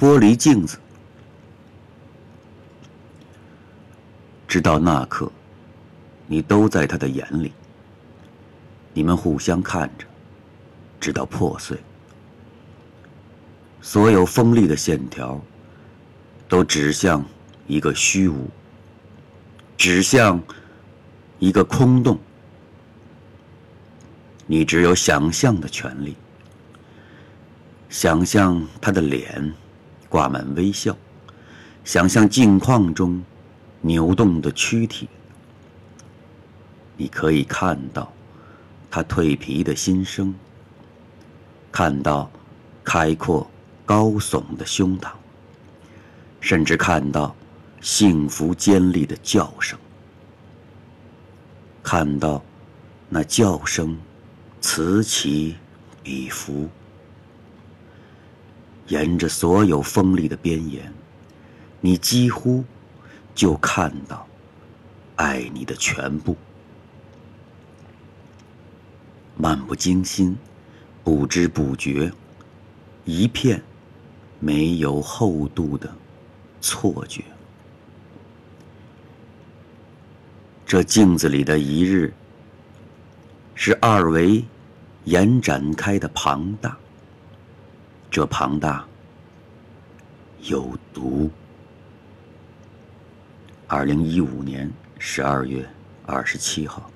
玻璃镜子。直到那刻，你都在他的眼里。你们互相看着，直到破碎。所有锋利的线条，都指向一个虚无，指向一个空洞。你只有想象的权利。想象他的脸挂满微笑，想象镜框中扭动的躯体。你可以看到他蜕皮的心声，看到开阔高耸的胸膛，甚至看到幸福尖利的叫声，看到那叫声此起彼伏。沿着所有锋利的边沿，你几乎就看到爱你的全部。漫不经心，不知不觉，一片没有厚度的错觉。这镜子里的一日，是二维延展开的庞大。这庞大有毒。二零一五年十二月二十七号。